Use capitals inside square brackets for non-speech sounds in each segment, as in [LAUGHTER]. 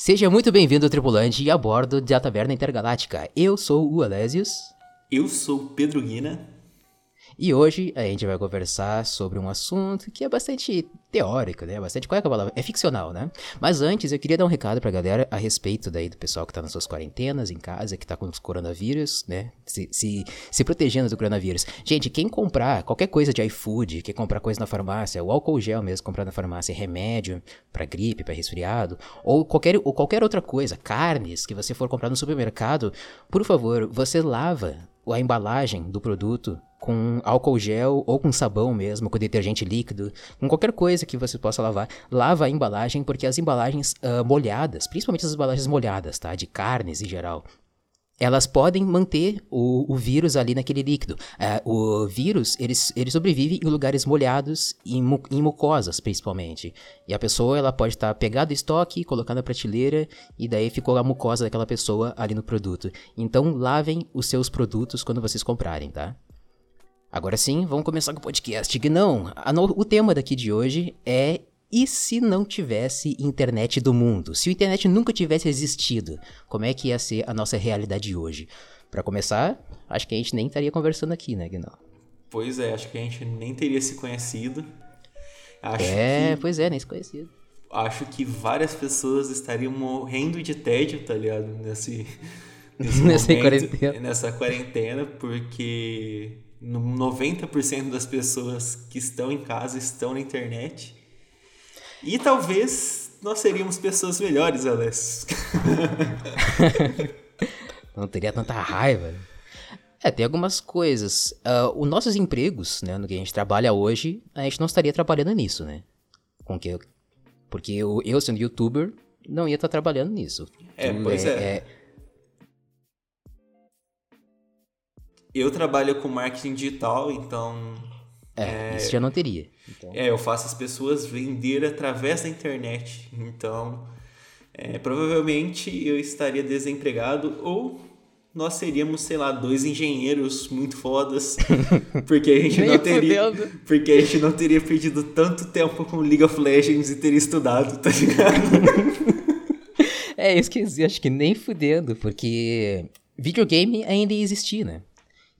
Seja muito bem-vindo, tripulante, a bordo da Taverna Intergaláctica. Eu sou o Alésios. Eu sou Pedro Guina. E hoje a gente vai conversar sobre um assunto que é bastante teórico, né? Bastante. Qual é a palavra? É ficcional, né? Mas antes eu queria dar um recado pra galera a respeito daí do pessoal que tá nas suas quarentenas em casa, que tá com os coronavírus, né? Se, se, se protegendo do coronavírus. Gente, quem comprar qualquer coisa de iFood, quer comprar coisa na farmácia, o álcool gel mesmo, comprar na farmácia, remédio pra gripe, pra resfriado, ou qualquer, ou qualquer outra coisa, carnes que você for comprar no supermercado, por favor, você lava a embalagem do produto com álcool gel ou com sabão mesmo, com detergente líquido, com qualquer coisa que você possa lavar, lava a embalagem, porque as embalagens uh, molhadas, principalmente as embalagens molhadas, tá? De carnes em geral, elas podem manter o, o, vírus ali naquele líquido. Uh, o vírus, ele, ele sobrevive em lugares molhados e em, em mucosas, principalmente. E a pessoa, ela pode estar tá pegando estoque, colocando na prateleira, e daí ficou a mucosa daquela pessoa ali no produto. Então, lavem os seus produtos quando vocês comprarem, tá? Agora sim, vamos começar com o podcast. Não, o tema daqui de hoje é e se não tivesse internet do mundo? Se a internet nunca tivesse existido, como é que ia ser a nossa realidade hoje? Para começar, acho que a gente nem estaria conversando aqui, né, Guinal? Pois é, acho que a gente nem teria se conhecido. Acho é, que... pois é, nem se conhecido. Acho que várias pessoas estariam morrendo de tédio, tá ligado? Nesse, [LAUGHS] nesse nessa momento, quarentena. Nessa quarentena, porque 90% das pessoas que estão em casa estão na internet. E talvez nós seríamos pessoas melhores, Alessio. [LAUGHS] não teria tanta raiva. É, tem algumas coisas. Uh, os nossos empregos, né, no que a gente trabalha hoje, a gente não estaria trabalhando nisso, né? Com que eu, porque eu, eu, sendo youtuber, não ia estar trabalhando nisso. É, pois é, é. é Eu trabalho com marketing digital, então. É, é isso já não teria. Então... É, eu faço as pessoas vender através da internet. Então, é, provavelmente eu estaria desempregado ou nós seríamos, sei lá, dois engenheiros muito fodas, [LAUGHS] porque a gente não teria, porque a gente não teria perdido tanto tempo com League of Legends e teria estudado, tá ligado? [LAUGHS] é, eu esqueci, acho que nem fudendo, porque videogame ainda ia existir, né?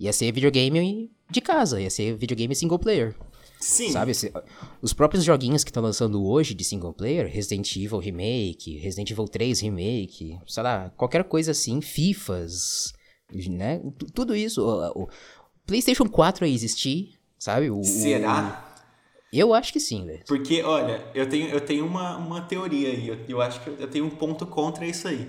Ia ser videogame de casa, ia ser videogame single player. Sim. Sabe? Os próprios joguinhos que estão lançando hoje de single player, Resident Evil Remake, Resident Evil 3 Remake, sei lá, qualquer coisa assim, FIFAs, né? Tudo isso. O, o PlayStation 4 ia existir, sabe? O, Será? Eu acho que sim, velho. Porque, olha, eu tenho, eu tenho uma, uma teoria aí. Eu, eu acho que eu tenho um ponto contra isso aí.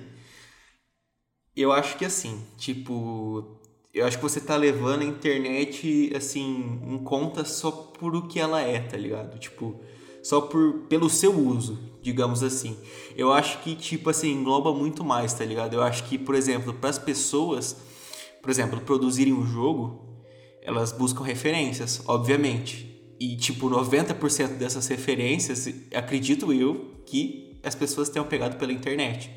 Eu acho que assim, tipo, eu acho que você tá levando a internet, assim, em conta só por o que ela é, tá ligado? Tipo, só por, pelo seu uso, digamos assim. Eu acho que, tipo assim, engloba muito mais, tá ligado? Eu acho que, por exemplo, para as pessoas, por exemplo, produzirem um jogo, elas buscam referências, obviamente. E, tipo, 90% dessas referências, acredito eu, que as pessoas tenham pegado pela internet.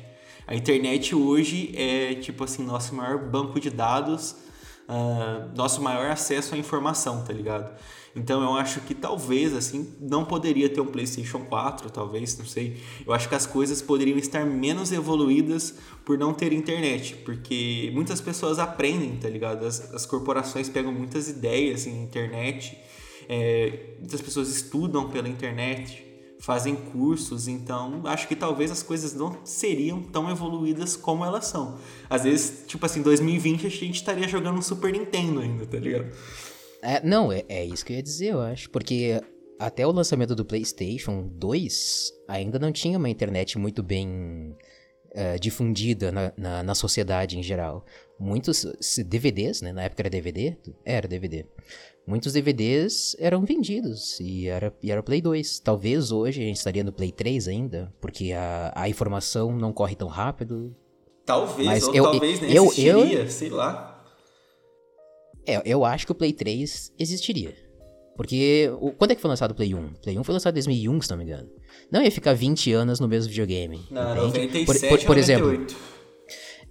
A internet hoje é, tipo assim, nosso maior banco de dados, uh, nosso maior acesso à informação, tá ligado? Então eu acho que talvez, assim, não poderia ter um PlayStation 4, talvez, não sei. Eu acho que as coisas poderiam estar menos evoluídas por não ter internet, porque muitas pessoas aprendem, tá ligado? As, as corporações pegam muitas ideias em internet, é, muitas pessoas estudam pela internet fazem cursos, então acho que talvez as coisas não seriam tão evoluídas como elas são. Às vezes, tipo assim, 2020 a gente estaria jogando um Super Nintendo ainda, tá ligado? É, não, é, é isso que eu ia dizer, eu acho, porque até o lançamento do PlayStation 2 ainda não tinha uma internet muito bem uh, difundida na, na, na, sociedade em geral. Muitos DVDs, né? Na época era DVD? Era DVD muitos DVDs eram vendidos e era, e era Play 2. Talvez hoje a gente estaria no Play 3 ainda, porque a, a informação não corre tão rápido. Talvez, Mas ou eu, talvez nem eu, existiria, eu, sei lá. É, eu acho que o Play 3 existiria. Porque, o, quando é que foi lançado o Play 1? O Play 1 foi lançado em 2001, se não me engano. Não ia ficar 20 anos no mesmo videogame. Não, 97 por, por, por exemplo.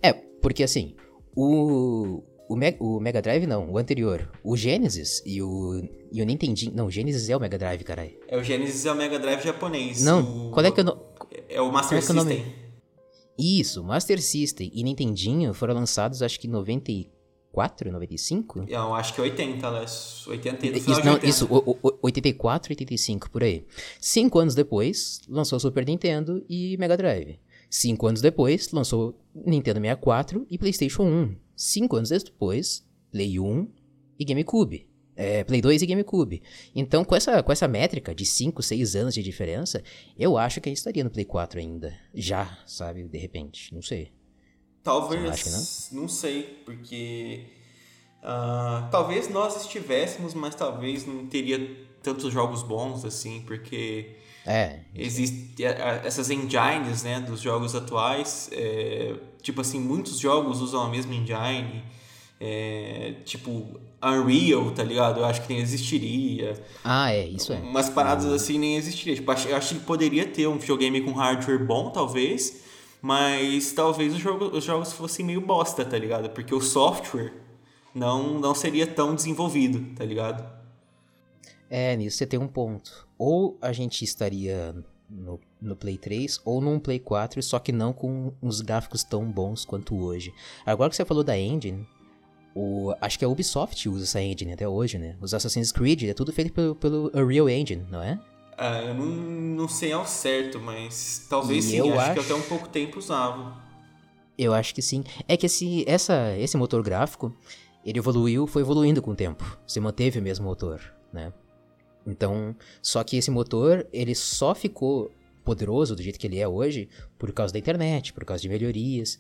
É, porque assim, o, o, Me o Mega Drive não, o anterior. O Genesis e o, e o Nintendinho. Não, o Genesis é o Mega Drive, caralho. É o Genesis é o Mega Drive japonês. Não, o... qual é que é o nome? É o Master é System. Isso, Master System e Nintendinho foram lançados acho que em 94, 95? Eu acho que 80, Alessio. 80 no isso, não, 80. isso, o, o, 84, 85, por aí. Cinco anos depois, lançou Super Nintendo e Mega Drive. Cinco anos depois, lançou Nintendo 64 e PlayStation 1. Cinco anos depois, Play 1 e GameCube. É, Play 2 e GameCube. Então, com essa, com essa métrica de 5, 6 anos de diferença, eu acho que a gente estaria no Play 4 ainda. Já, sabe? De repente. Não sei. Talvez. Não? não? sei, porque. Uh, talvez nós estivéssemos, mas talvez não teria tantos jogos bons assim, porque. É. Existem essas engines, né, dos jogos atuais. É, tipo assim, muitos jogos usam a mesma engine. É, tipo, Unreal, tá ligado? Eu acho que nem existiria. Ah, é, isso é. Umas paradas uhum. assim nem existiria. Tipo, eu acho que poderia ter um videogame com hardware bom, talvez, mas talvez os jogos, os jogos fossem meio bosta, tá ligado? Porque o software não, não seria tão desenvolvido, tá ligado? É, nisso você tem um ponto. Ou a gente estaria no, no Play 3 ou num Play 4, só que não com uns gráficos tão bons quanto hoje. Agora que você falou da engine, o, acho que a Ubisoft usa essa engine até hoje, né? Os Assassin's Creed é tudo feito pelo, pelo Unreal Engine, não é? Ah, eu não, não sei ao certo, mas talvez e sim. Eu acho, acho, que até um pouco tempo usava. Eu acho que sim. É que esse, essa, esse motor gráfico, ele evoluiu, foi evoluindo com o tempo. Você manteve o mesmo motor, né? Então, só que esse motor, ele só ficou poderoso do jeito que ele é hoje por causa da internet, por causa de melhorias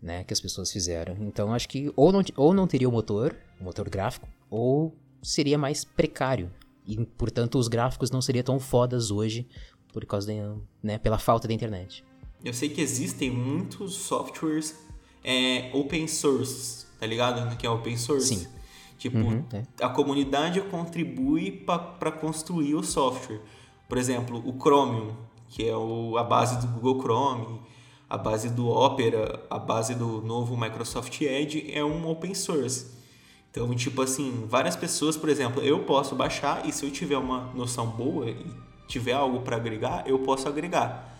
né, que as pessoas fizeram. Então acho que ou não, ou não teria o motor, o motor gráfico, ou seria mais precário. E, portanto, os gráficos não seriam tão fodas hoje por causa da, né, pela falta da internet. Eu sei que existem muitos softwares é, open source, tá ligado? Que é open source. Sim. Tipo, uhum, é. a comunidade contribui para construir o software. Por exemplo, o Chromium, que é o, a base do Google Chrome, a base do Opera, a base do novo Microsoft Edge é um open source. Então, tipo assim, várias pessoas, por exemplo, eu posso baixar e se eu tiver uma noção boa e tiver algo para agregar, eu posso agregar.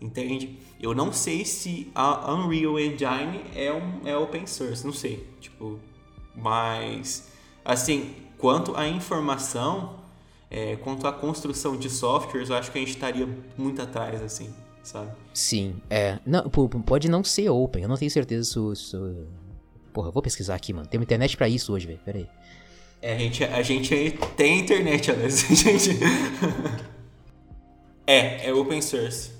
Entende? Eu não sei se a Unreal Engine é, um, é open source, não sei. Tipo, mas, assim, quanto à informação, é, quanto à construção de softwares, eu acho que a gente estaria muito atrás, assim sabe? Sim, é. Não, pode não ser open, eu não tenho certeza se. se... Porra, eu vou pesquisar aqui, mano. Tem uma internet pra isso hoje, velho. Pera aí. É, a gente, a gente tem internet, Alex. [LAUGHS] gente... [LAUGHS] é, é open source.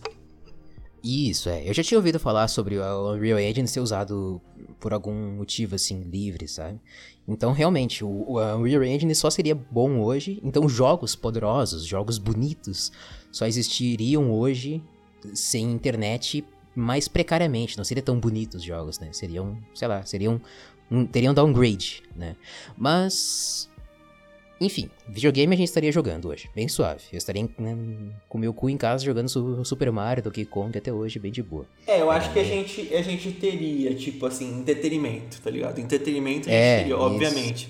Isso, é. Eu já tinha ouvido falar sobre o Unreal Engine ser usado por algum motivo, assim, livre, sabe? Então, realmente, o, o Unreal Engine só seria bom hoje. Então, jogos poderosos, jogos bonitos, só existiriam hoje sem internet mais precariamente, não seria tão bonitos os jogos, né? Seriam, sei lá, seriam um, teriam downgrade, né? Mas enfim, videogame a gente estaria jogando hoje, bem suave. Eu estaria né, com meu cu em casa jogando Super Mario, Donkey Kong até hoje, bem de boa. É, eu acho é, que a gente, a gente teria, tipo assim, entretenimento, tá ligado? Entretenimento a gente é, teria, obviamente.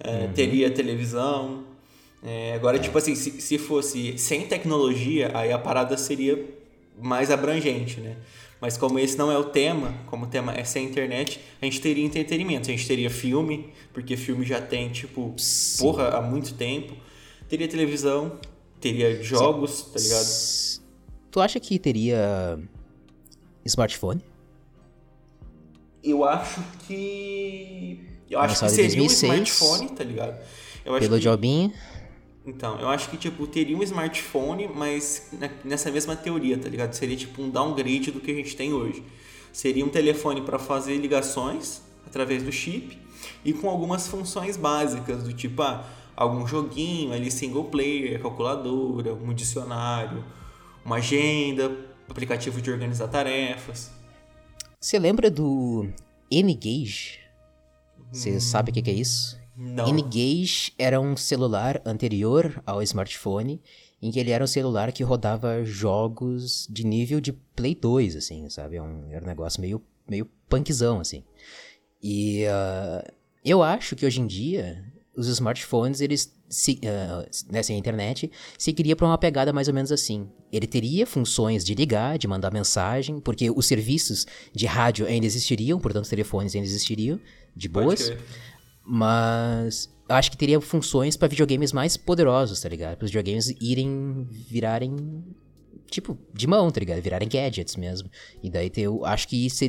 É, uhum. Teria televisão. É, agora, é. tipo assim, se, se fosse sem tecnologia, aí a parada seria mais abrangente, né? Mas como esse não é o tema, como o tema é sem internet, a gente teria entretenimento. A gente teria filme, porque filme já tem, tipo, Sim. porra, há muito tempo. Teria televisão, teria jogos, Sim. tá ligado? Tu acha que teria smartphone? Eu acho que. Eu acho que seria 2006, um smartphone, tá ligado? Eu acho pelo que... Jobinho. Então, eu acho que, tipo, teria um smartphone, mas nessa mesma teoria, tá ligado? Seria, tipo, um downgrade do que a gente tem hoje. Seria um telefone para fazer ligações através do chip e com algumas funções básicas, do tipo, ah, algum joguinho ali single player, calculadora, um dicionário, uma agenda, aplicativo de organizar tarefas. Você lembra do N-Gage? Você hum, sabe o que, que é isso? Não. N-Gage era um celular anterior ao smartphone, em que ele era um celular que rodava jogos de nível de Play 2, assim, sabe? Era é um, era um negócio meio, meio punkzão, assim. E uh, eu acho que hoje em dia os smartphones, eles se, uh, né, sem a internet, seguiria para uma pegada mais ou menos assim. Ele teria funções de ligar, de mandar mensagem, porque os serviços de rádio ainda existiriam, portanto os telefones ainda existiriam, de boas. Mas acho que teria funções para videogames mais poderosos, tá ligado? Para os videogames irem virarem tipo de mão, tá ligado? Virarem gadgets mesmo. E daí eu acho que isso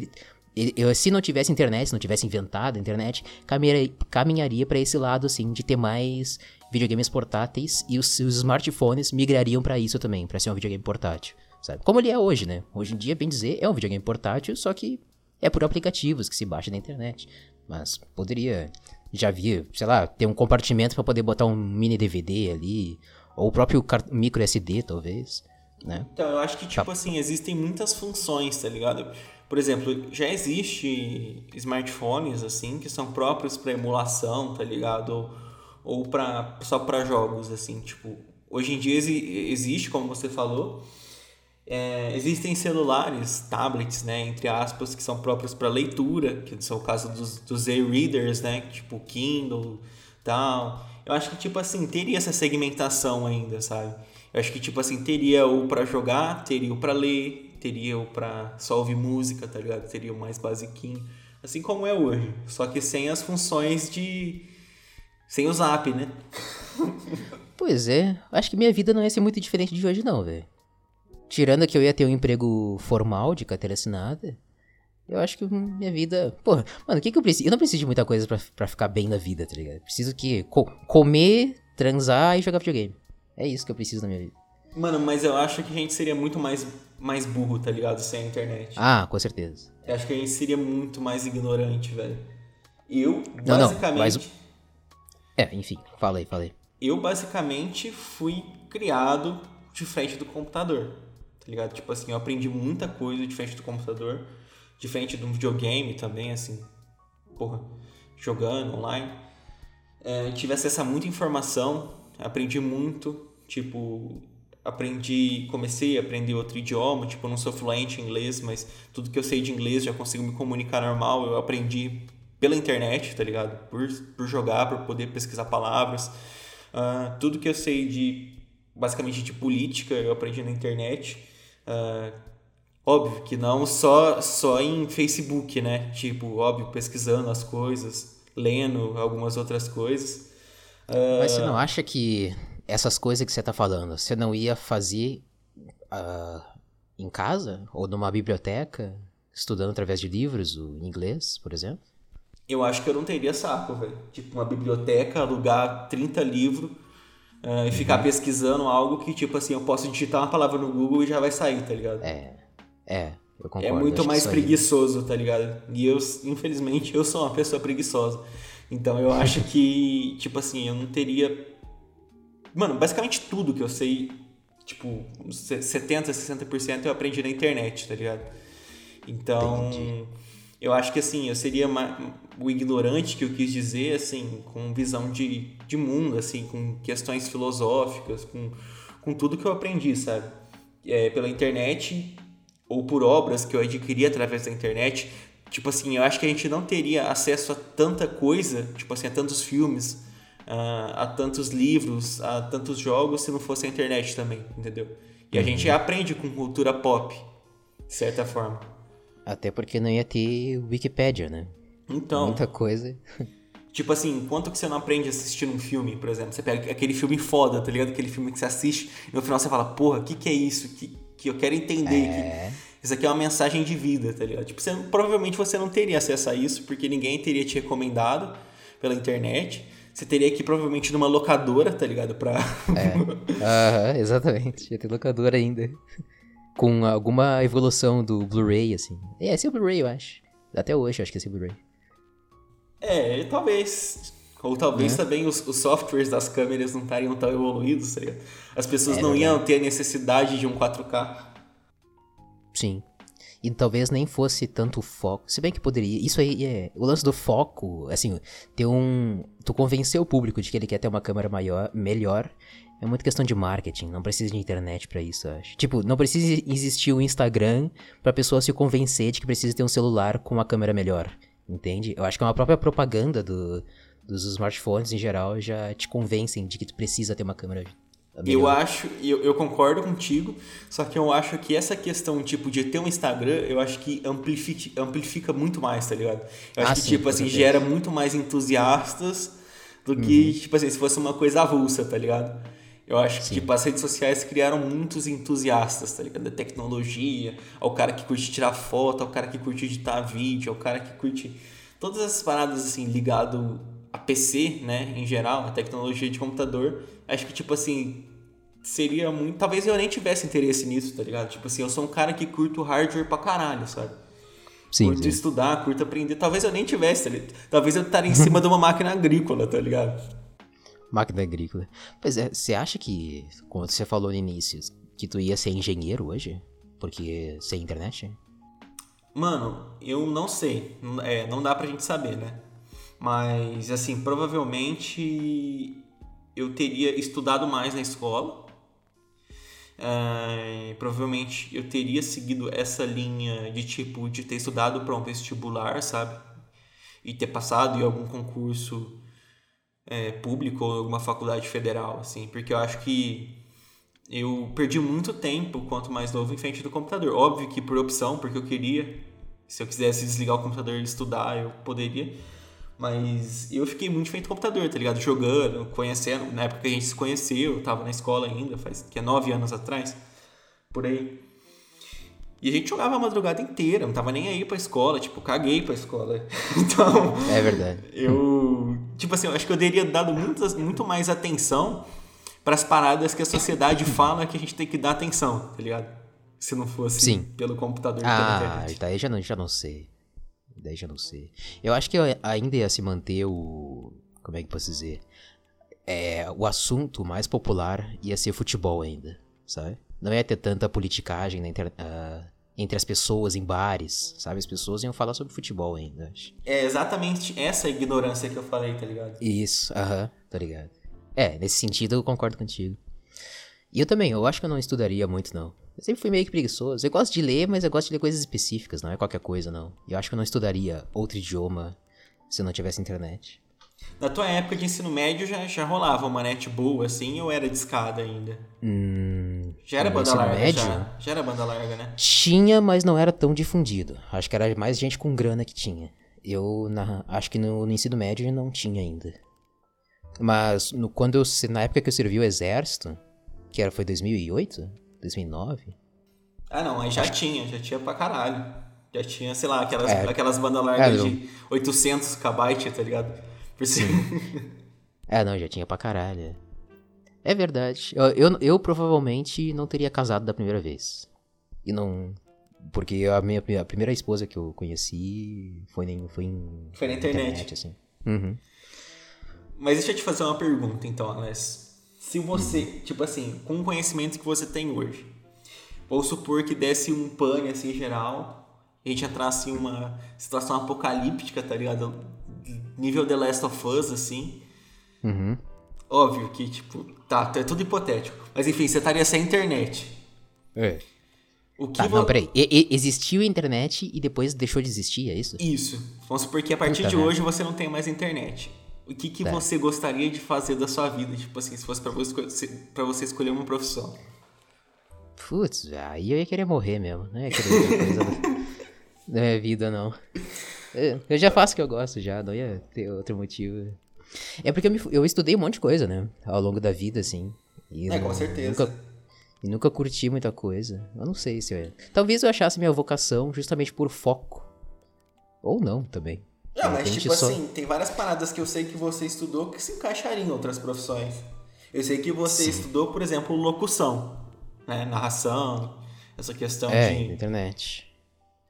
eu, se não tivesse internet, se não tivesse inventado a internet, caminharia, caminharia para esse lado, assim, de ter mais videogames portáteis e os, os smartphones migrariam para isso também, para ser um videogame portátil, sabe? Como ele é hoje, né? Hoje em dia, bem dizer, é um videogame portátil, só que é por aplicativos que se baixa na internet. Mas poderia, já vi, sei lá, ter um compartimento para poder botar um mini DVD ali, ou o próprio micro SD, talvez, né? Então, eu acho que, tipo tá. assim, existem muitas funções, tá ligado? Por exemplo, já existe smartphones, assim, que são próprios para emulação, tá ligado? ou para só para jogos assim tipo hoje em dia existe como você falou é, existem celulares tablets né entre aspas que são próprios para leitura que são o caso dos, dos e-readers né tipo Kindle tal eu acho que tipo assim teria essa segmentação ainda sabe eu acho que tipo assim teria o para jogar teria o para ler teria o para só ouvir música tá ligado teria o mais basiquinho assim como é hoje só que sem as funções de sem o zap, né? [LAUGHS] pois é. Acho que minha vida não ia ser muito diferente de hoje, não, velho. Tirando que eu ia ter um emprego formal de carteira assinada, eu acho que minha vida. Porra, mano, o que, que eu preciso? Eu não preciso de muita coisa pra, ficar bem na vida, tá ligado? Preciso que co comer, transar e jogar videogame. É isso que eu preciso na minha vida. Mano, mas eu acho que a gente seria muito mais, mais burro, tá ligado? Sem a internet. Ah, com certeza. Eu acho que a gente seria muito mais ignorante, velho. Eu, não, basicamente. Não, mas é, enfim, falei, falei. Eu basicamente fui criado de frente do computador, tá ligado? Tipo assim, eu aprendi muita coisa de frente do computador, de um videogame também, assim, porra, jogando online. É, tive acesso a muita informação, aprendi muito, tipo, aprendi, comecei a aprender outro idioma, tipo, eu não sou fluente em inglês, mas tudo que eu sei de inglês já consigo me comunicar normal, eu aprendi pela internet, tá ligado? Por, por jogar, por poder pesquisar palavras. Uh, tudo que eu sei de, basicamente, de política, eu aprendi na internet. Uh, óbvio que não só, só em Facebook, né? Tipo, óbvio, pesquisando as coisas, lendo algumas outras coisas. Uh, Mas você não acha que essas coisas que você tá falando, você não ia fazer em casa? Ou numa biblioteca? Estudando através de livros, o inglês, por exemplo? eu acho que eu não teria saco, velho. Tipo, uma biblioteca, alugar 30 livros uh, e ficar uhum. pesquisando algo que, tipo assim, eu posso digitar uma palavra no Google e já vai sair, tá ligado? É. É, eu concordo. É muito mais preguiçoso, tá ligado? E eu, infelizmente, eu sou uma pessoa preguiçosa. Então eu acho que, [LAUGHS] tipo assim, eu não teria. Mano, basicamente tudo que eu sei, tipo, 70, 60% eu aprendi na internet, tá ligado? Então. Entendi eu acho que assim, eu seria o ignorante que eu quis dizer, assim, com visão de, de mundo, assim, com questões filosóficas, com, com tudo que eu aprendi, sabe? É, pela internet ou por obras que eu adquiri através da internet. Tipo assim, eu acho que a gente não teria acesso a tanta coisa, tipo assim, a tantos filmes, a, a tantos livros, a tantos jogos se não fosse a internet também, entendeu? E a uhum. gente aprende com cultura pop, de certa forma. Até porque não ia ter Wikipedia, né? Então. Muita coisa. Tipo assim, quanto que você não aprende assistindo um filme, por exemplo? Você pega aquele filme foda, tá ligado? Aquele filme que você assiste e no final você fala, porra, o que, que é isso? Que, que eu quero entender. É... Que isso aqui é uma mensagem de vida, tá ligado? Tipo, você, provavelmente você não teria acesso a isso, porque ninguém teria te recomendado pela internet. Você teria que ir provavelmente numa locadora, tá ligado? Pra. É. [LAUGHS] Aham, exatamente. Ia ter locadora ainda com alguma evolução do Blu-ray, assim. É, esse é o Blu-ray, eu acho. Até hoje eu acho que esse é o Blu-ray. É, talvez. Ou talvez é. também os, os, softwares das câmeras não estariam tão evoluídos, tá As pessoas é, não iam ter necessidade de um 4K. Sim. E talvez nem fosse tanto foco. Se bem que poderia. Isso aí é. O lance do foco, assim, ter um. Tu convencer o público de que ele quer ter uma câmera maior, melhor é muito questão de marketing, não precisa de internet para isso, eu acho. Tipo, não precisa existir o Instagram pra pessoa se convencer de que precisa ter um celular com uma câmera melhor, entende? Eu acho que é uma própria propaganda do, dos smartphones em geral já te convencem de que tu precisa ter uma câmera eu acho, eu, eu concordo contigo, só que eu acho que essa questão, tipo, de ter um Instagram, eu acho que amplifica, amplifica muito mais, tá ligado? Eu acho ah, que, sim, tipo, assim, certeza. gera muito mais entusiastas do que, uhum. tipo assim, se fosse uma coisa avulsa, tá ligado? Eu acho que, tipo, as redes sociais criaram muitos entusiastas, tá ligado? Da tecnologia, ao cara que curte tirar foto, ao cara que curte editar vídeo, ao cara que curte todas essas paradas, assim, ligado a PC, né, em geral, a tecnologia de computador. Acho que, tipo assim, seria muito. Talvez eu nem tivesse interesse nisso, tá ligado? Tipo assim, eu sou um cara que curto hardware pra caralho, sabe? Sim, curto sim. estudar, curto aprender. Talvez eu nem tivesse, tá? Talvez eu estaria em cima de uma máquina agrícola, tá ligado? Máquina agrícola. Pois é, você acha que, como você falou no início, que tu ia ser engenheiro hoje? Porque sem internet? Mano, eu não sei. É, não dá pra gente saber, né? Mas, assim, provavelmente eu teria estudado mais na escola Uh, provavelmente eu teria seguido essa linha de tipo de ter estudado para um vestibular, sabe? E ter passado em algum concurso é, público ou alguma faculdade federal, assim, porque eu acho que eu perdi muito tempo quanto mais novo em frente do computador. Óbvio que por opção, porque eu queria, se eu quisesse desligar o computador e estudar, eu poderia. Mas eu fiquei muito feito computador, tá ligado? Jogando, conhecendo. Na época que a gente se conheceu, eu tava na escola ainda, faz que é nove anos atrás, por aí. E a gente jogava a madrugada inteira, não tava nem aí pra escola, tipo, caguei pra escola. [LAUGHS] Então. É verdade. Eu. Tipo assim, eu acho que eu teria dado muitas, muito mais atenção para as paradas que a sociedade fala que a gente tem que dar atenção, tá ligado? Se não fosse Sim. pelo computador e ah, pela internet. Daí já não, já não sei. Daí já não sei. Eu acho que ainda ia se manter o. Como é que posso dizer? É, o assunto mais popular ia ser futebol ainda, sabe? Não ia ter tanta politicagem inter, uh, entre as pessoas em bares, sabe? As pessoas iam falar sobre futebol ainda. Acho. É exatamente essa ignorância que eu falei, tá ligado? Isso, aham, tá ligado. É, nesse sentido eu concordo contigo. E eu também, eu acho que eu não estudaria muito, não. Eu sempre fui meio que preguiçoso. Eu gosto de ler, mas eu gosto de ler coisas específicas, não é qualquer coisa, não. E eu acho que eu não estudaria outro idioma se eu não tivesse internet. Na tua época de ensino médio já, já rolava uma net boa, assim, ou era de escada ainda? Hum, já era banda larga, médio? Já, já era banda larga, né? Tinha, mas não era tão difundido. Acho que era mais gente com grana que tinha. Eu na, acho que no, no ensino médio não tinha ainda. Mas no, quando eu, na época que eu servi o exército, que era, foi 2008? 2009? Ah, não, aí já Acho... tinha, já tinha pra caralho. Já tinha, sei lá, aquelas, é. aquelas bandas largas é, de 800 kbytes, tá ligado? Por Sim. [LAUGHS] é, não, já tinha pra caralho. É verdade. Eu, eu, eu, provavelmente não teria casado da primeira vez. E não. Porque a minha a primeira esposa que eu conheci foi, nem, foi em. Foi na internet. internet assim. Uhum. Mas deixa eu te fazer uma pergunta, então, Alex. Se você, tipo assim, com o conhecimento que você tem hoje, vou supor que desse um pane assim geral, a gente entrasse em uma situação apocalíptica, tá ligado? Nível The Last of Us, assim. Uhum. Óbvio que, tipo, tá, é tudo hipotético. Mas enfim, você estaria sem internet. É. O que tá, vo... Não, peraí. E, e, existiu a internet e depois deixou de existir, é isso? Isso. Vamos supor que a partir Puta, de né? hoje você não tem mais internet. O que, que tá. você gostaria de fazer da sua vida? Tipo assim, se fosse pra você, pra você escolher uma profissão. Putz, aí eu ia querer morrer mesmo. Não ia querer coisa [LAUGHS] da minha vida, não. Eu já faço o que eu gosto já, não ia ter outro motivo. É porque eu, me, eu estudei um monte de coisa, né? Ao longo da vida, assim. É, com certeza. Nunca, e nunca curti muita coisa. Eu não sei se eu... Talvez eu achasse minha vocação justamente por foco. Ou não, também. Não, mas tipo só... assim, tem várias paradas que eu sei que você estudou que se encaixariam em outras profissões. Eu sei que você Sim. estudou, por exemplo, locução, né? Narração, essa questão é, de. internet.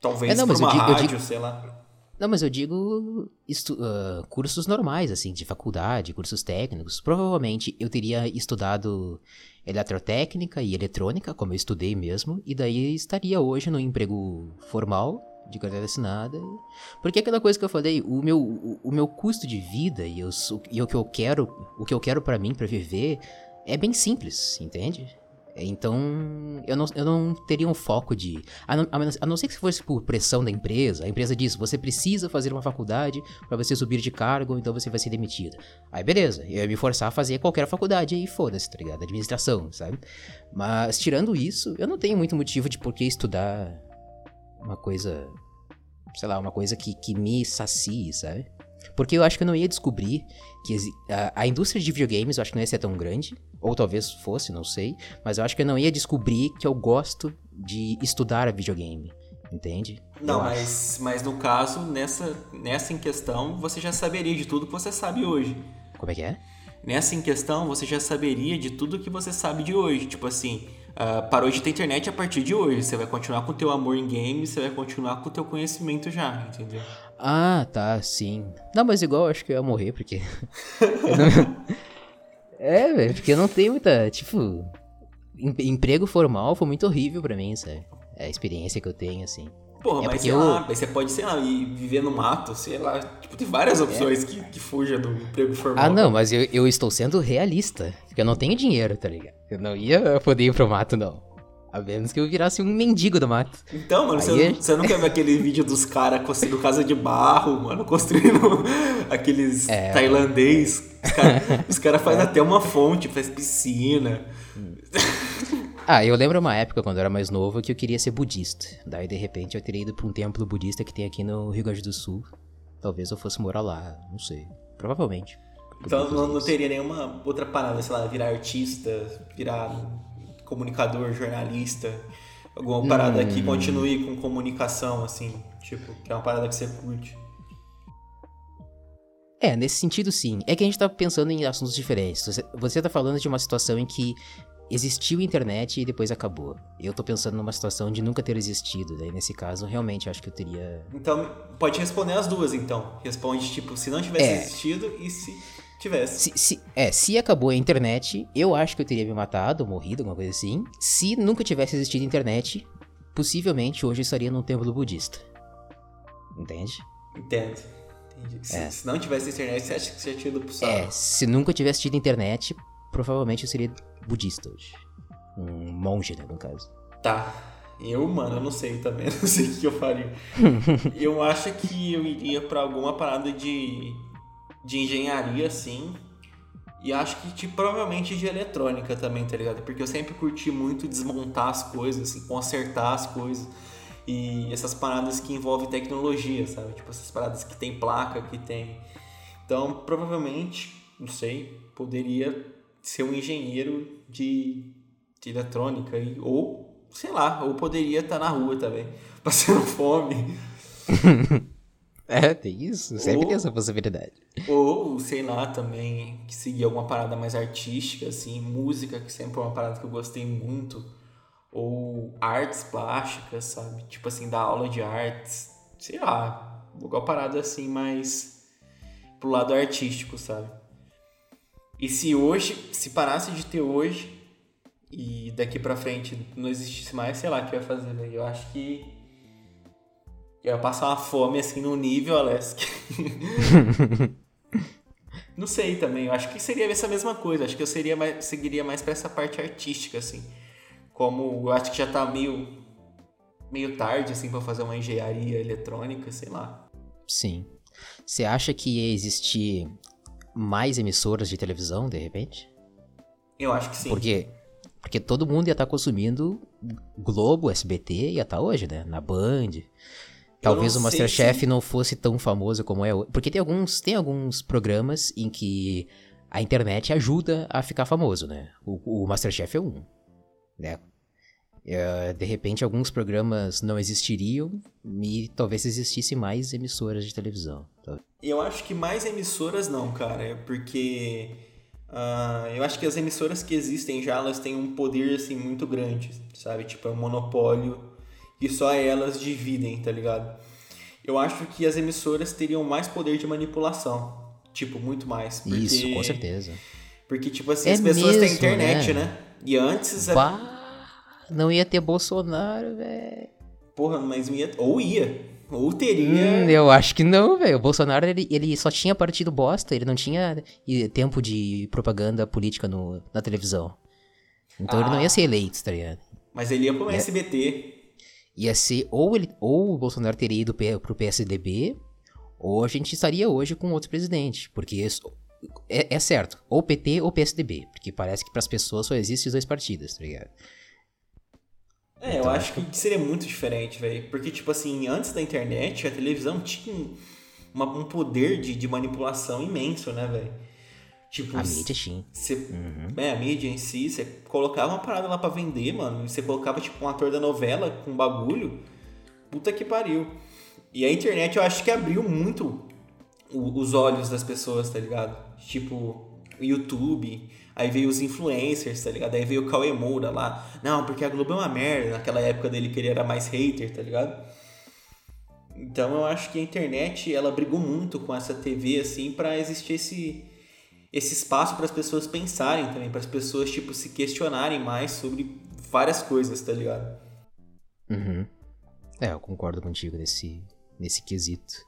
Talvez é, não, mas uma digo, rádio, digo... sei lá. Não, mas eu digo uh, cursos normais, assim, de faculdade, cursos técnicos. Provavelmente eu teria estudado eletrotécnica e eletrônica, como eu estudei mesmo, e daí estaria hoje no emprego formal de carteira assinada. Porque aquela coisa que eu falei, o meu, o, o meu custo de vida e, eu, e o que eu quero, o que eu quero para mim para viver é bem simples, entende? Então, eu não, eu não teria um foco de. A não, a não ser que fosse por pressão da empresa, a empresa diz: você precisa fazer uma faculdade para você subir de cargo, então você vai ser demitido. Aí, beleza, eu ia me forçar a fazer qualquer faculdade aí, foda-se, tá ligado? Administração, sabe? Mas, tirando isso, eu não tenho muito motivo de por que estudar uma coisa. Sei lá, uma coisa que, que me sacie, sabe? Porque eu acho que eu não ia descobrir que a, a, indústria de videogames eu acho que não ia ser tão grande. Ou talvez fosse, não sei. Mas eu acho que eu não ia descobrir que eu gosto de estudar videogame. Entende? Não, mas, mas no caso, nessa, nessa em questão, você já saberia de tudo que você sabe hoje. Como é que é? Nessa em questão, você já saberia de tudo que você sabe de hoje. Tipo assim, uh, parou de ter internet a partir de hoje. Você vai continuar com o teu amor em games, você vai continuar com o teu conhecimento já, entendeu? Ah, tá, sim. Não, mas igual eu acho que eu ia morrer, porque. não... [LAUGHS] É, velho, porque eu não tenho muita. Tipo. Em emprego formal foi muito horrível para mim, sabe? É a experiência que eu tenho, assim. Porra, é mas sei eu... lá, você pode, sei lá, ir viver no mato, sei lá. Tipo, tem várias opções é. que, que fujam do emprego formal. Ah, não, mas eu, eu estou sendo realista. Porque eu não tenho dinheiro, tá ligado? Eu não ia poder ir pro mato, não. A menos que eu virasse um mendigo do mato. Então, mano, você, é... você nunca viu aquele vídeo dos caras construindo casa de barro, mano, construindo [LAUGHS] aqueles é, tailandês. Os caras cara fazem até uma fonte, faz piscina. [LAUGHS] Ah, eu lembro uma época, quando eu era mais novo, que eu queria ser budista. Daí, de repente, eu teria ido pra um templo budista que tem aqui no Rio Grande do Sul. Talvez eu fosse morar lá, não sei. Provavelmente. Então não, não teria nenhuma outra parada, sei lá, virar artista, virar comunicador, jornalista, alguma parada hum. que continue com comunicação, assim, tipo, que é uma parada que você curte. É, nesse sentido sim. É que a gente tá pensando em assuntos diferentes. Você, você tá falando de uma situação em que existiu internet e depois acabou. Eu tô pensando numa situação de nunca ter existido. Daí, nesse caso, realmente acho que eu teria. Então, pode responder as duas, então. Responde, tipo, se não tivesse é. existido e se tivesse. Se, se, é, se acabou a internet, eu acho que eu teria me matado, morrido, alguma coisa assim. Se nunca tivesse existido internet, possivelmente hoje eu estaria num templo budista. Entende? Entendo. Entendi. Se, é. se não tivesse internet, você acha que você tinha ido pro saco? É, se nunca tivesse tido internet, provavelmente eu seria budista hoje. Um monge, né, no caso. Tá. Eu, mano, eu não sei também, [LAUGHS] não sei o que eu faria. [LAUGHS] eu acho que eu iria para alguma parada de de engenharia, sim. E acho que tipo, provavelmente de eletrônica também, tá ligado? Porque eu sempre curti muito desmontar as coisas, assim, consertar as coisas. E essas paradas que envolvem tecnologia, sabe? Tipo, essas paradas que tem placa, que tem. Então, provavelmente, não sei, poderia ser um engenheiro de, de eletrônica. Ou, sei lá, ou poderia estar na rua também, [LAUGHS] passando fome. [LAUGHS] É, tem isso. Sempre ou, tem essa possibilidade. Ou, sei lá, também, que seguir alguma parada mais artística, assim, música, que sempre é uma parada que eu gostei muito. Ou artes plásticas, sabe? Tipo assim, dar aula de artes. Sei lá, alguma parada assim mais pro lado artístico, sabe? E se hoje, se parasse de ter hoje e daqui pra frente não existisse mais, sei lá o que eu ia fazer, né? Eu acho que eu ia passar uma fome assim no nível, Alesk. [LAUGHS] Não sei também, eu acho que seria essa mesma coisa. Acho que eu seria mais, seguiria mais para essa parte artística, assim. Como eu acho que já tá meio, meio tarde, assim, para fazer uma engenharia eletrônica, sei lá. Sim. Você acha que ia existir mais emissoras de televisão, de repente? Eu acho que sim. Porque, porque todo mundo ia estar tá consumindo Globo, SBT, ia estar tá hoje, né? Na Band. Talvez o Masterchef se... não fosse tão famoso como é. Porque tem alguns, tem alguns programas em que a internet ajuda a ficar famoso, né? O, o Masterchef é um, né? É, de repente, alguns programas não existiriam e talvez existisse mais emissoras de televisão. Eu acho que mais emissoras não, cara. É porque uh, eu acho que as emissoras que existem já elas têm um poder assim muito grande, sabe? Tipo, é um monopólio e só elas dividem, tá ligado? Eu acho que as emissoras teriam mais poder de manipulação. Tipo, muito mais. Porque... Isso, com certeza. Porque, tipo assim, é as pessoas mesmo, têm internet, né? né? E antes. Bah, não ia ter Bolsonaro, velho. Porra, mas ia. Ou ia. Ou teria. Hum, eu acho que não, velho. O Bolsonaro, ele, ele só tinha partido bosta, ele não tinha tempo de propaganda política no, na televisão. Então ah, ele não ia ah. ser eleito, tá ligado? Mas ele ia pro ia, SBT. Ia ser, ou, ele, ou o Bolsonaro teria ido pro PSDB, ou a gente estaria hoje com outro presidente. Porque isso, é, é, certo, ou PT ou PSDB. Porque parece que para as pessoas só existem os dois partidos, tá ligado? É, então, eu acho que seria muito diferente, velho. Porque, tipo assim, antes da internet, a televisão tinha uma, um poder de, de manipulação imenso, né, velho? Tipo, a mídia, sim. Você, uhum. é, a mídia em si, você colocava uma parada lá pra vender, mano. Você colocava, tipo, um ator da novela com bagulho. Puta que pariu. E a internet eu acho que abriu muito o, os olhos das pessoas, tá ligado? Tipo, o YouTube. Aí veio os influencers, tá ligado? Aí veio o Cauê Moura lá. Não, porque a Globo é uma merda. Naquela época dele que ele era mais hater, tá ligado? Então eu acho que a internet, ela brigou muito com essa TV, assim, para existir esse esse espaço para as pessoas pensarem também, para as pessoas tipo se questionarem mais sobre várias coisas, tá ligado? Uhum. É, eu concordo contigo nesse nesse quesito.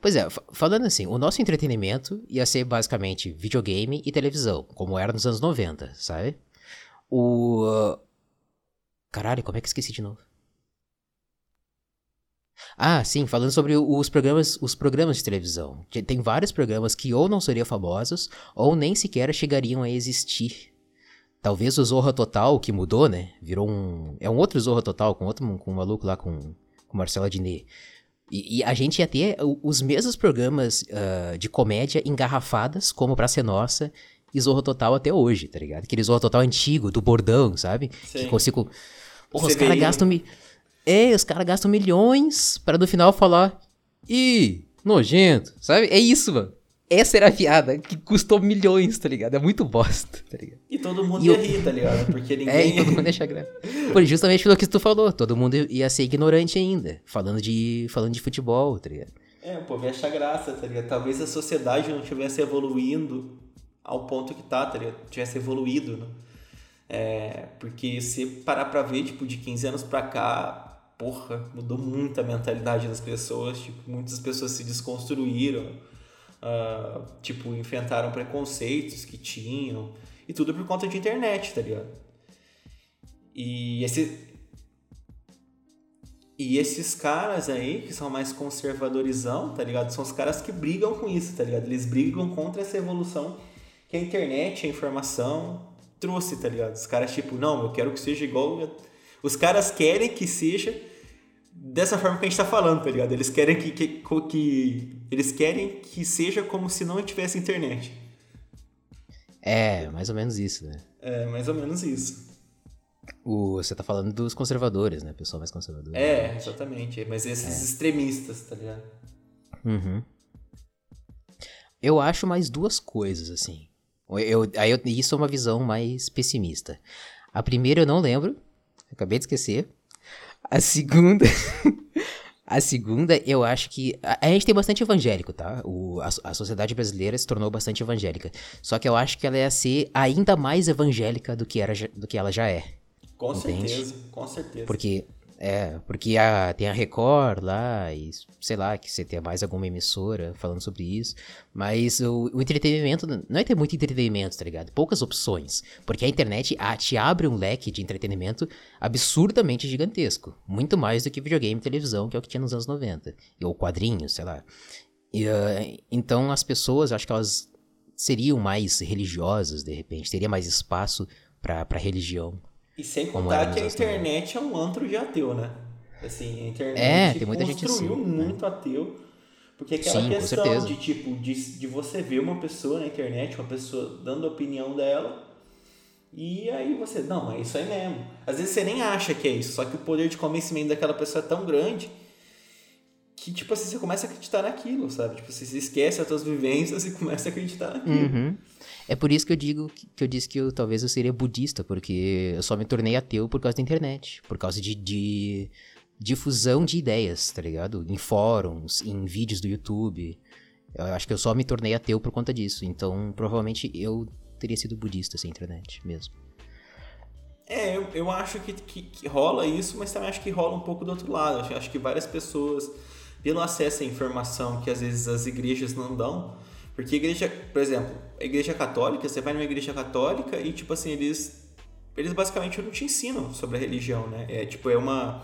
Pois é, falando assim, o nosso entretenimento ia ser basicamente videogame e televisão, como era nos anos 90, sabe? O. Caralho, como é que esqueci de novo? Ah, sim, falando sobre os programas, os programas de televisão. Tem vários programas que ou não seriam famosos, ou nem sequer chegariam a existir. Talvez o Zorra Total, que mudou, né? Virou um. É um outro Zorra Total, com outro com um maluco lá com, com Marcelo Adnet. E, e, a gente ia ter os mesmos programas uh, de comédia engarrafadas, como Pra Ser Nossa e Zorro Total até hoje, tá ligado? Aquele Zorro Total antigo, do bordão, sabe? Sim. Que consigo. Porra, os caras gastam. Mi... É, os caras gastam milhões para no final falar. Ih, nojento, sabe? É isso, mano. Essa era a piada que custou milhões, tá ligado? É muito bosta, tá ligado? E todo mundo e ia eu... rir, tá ligado? Porque ninguém. [LAUGHS] É, e todo mundo ia achar graça. Por justamente pelo que tu falou, todo mundo ia ser ignorante ainda, falando de, falando de futebol, tá ligado? É, o povo ia achar graça, tá ligado? Talvez a sociedade não estivesse evoluindo ao ponto que tá, tá ligado? Tivesse evoluído, né? É, porque se parar pra ver, tipo, de 15 anos pra cá, porra, mudou muito a mentalidade das pessoas, tipo, muitas pessoas se desconstruíram uh, tipo, enfrentaram preconceitos que tinham, e tudo por conta de internet, tá ligado? E esse. E esses caras aí, que são mais conservadorizão, tá ligado? São os caras que brigam com isso, tá ligado? Eles brigam contra essa evolução que a internet, a informação trouxe, tá ligado? Os caras, tipo, não, eu quero que seja igual. Os caras querem que seja dessa forma que a gente tá falando, tá ligado? Eles querem que, que, que eles querem que seja como se não tivesse internet. É, mais ou menos isso, né? É, mais ou menos isso. O, você tá falando dos conservadores, né? Pessoal mais conservador. É, exatamente. Mas esses é. extremistas, tá ligado? Uhum. Eu acho mais duas coisas, assim. Eu, aí eu, isso é uma visão mais pessimista. A primeira eu não lembro, acabei de esquecer. A segunda. [LAUGHS] A segunda, eu acho que. A, a, gente tem bastante evangélico, tá? O, a, a, sociedade brasileira se tornou bastante evangélica. Só que eu acho que ela ia ser ainda mais evangélica do que, era, do que ela já é. Com entende? certeza, com certeza. Porque é, porque a, tem a Record lá, e sei lá, que você tem mais alguma emissora falando sobre isso. Mas o, o, entretenimento não é ter muito entretenimento, tá ligado? Poucas opções. Porque a internet a, te abre um leque de entretenimento absurdamente gigantesco. Muito mais do que videogame e televisão, que é o que tinha nos anos 90. Ou quadrinhos, sei lá. E, uh, então as pessoas, acho que elas seriam mais religiosas, de repente. Teria mais espaço para religião. E sem contar que a internet é um antro de ateu, né? Assim, a internet é, tem muita construiu gente assim, muito ateu. Porque aquela Sim, questão de, tipo, de, de você ver uma pessoa na internet, uma pessoa dando a opinião dela, e aí você, não, é isso aí mesmo. Às vezes você nem acha que é isso, só que o poder de convencimento daquela pessoa é tão grande que, tipo assim, você começa a acreditar naquilo, sabe? Tipo, você esquece as suas vivências e [LAUGHS] começa a acreditar naquilo. Uhum. É por isso que eu digo que, que eu disse que eu, talvez eu seria budista, porque eu só me tornei ateu por causa da internet, por causa de, de difusão de ideias, tá ligado? Em fóruns, em vídeos do YouTube. Eu acho que eu só me tornei ateu por conta disso. Então, provavelmente eu teria sido budista sem internet mesmo. É, eu, eu acho que, que, que, rola isso, mas também acho que rola um pouco do outro lado. Acho, acho que várias pessoas, pelo acesso à informação que às vezes as igrejas não dão, porque igreja, por exemplo, a igreja católica, você vai numa igreja católica e, tipo assim, eles eles basicamente não te ensinam sobre a religião, né? É tipo, é uma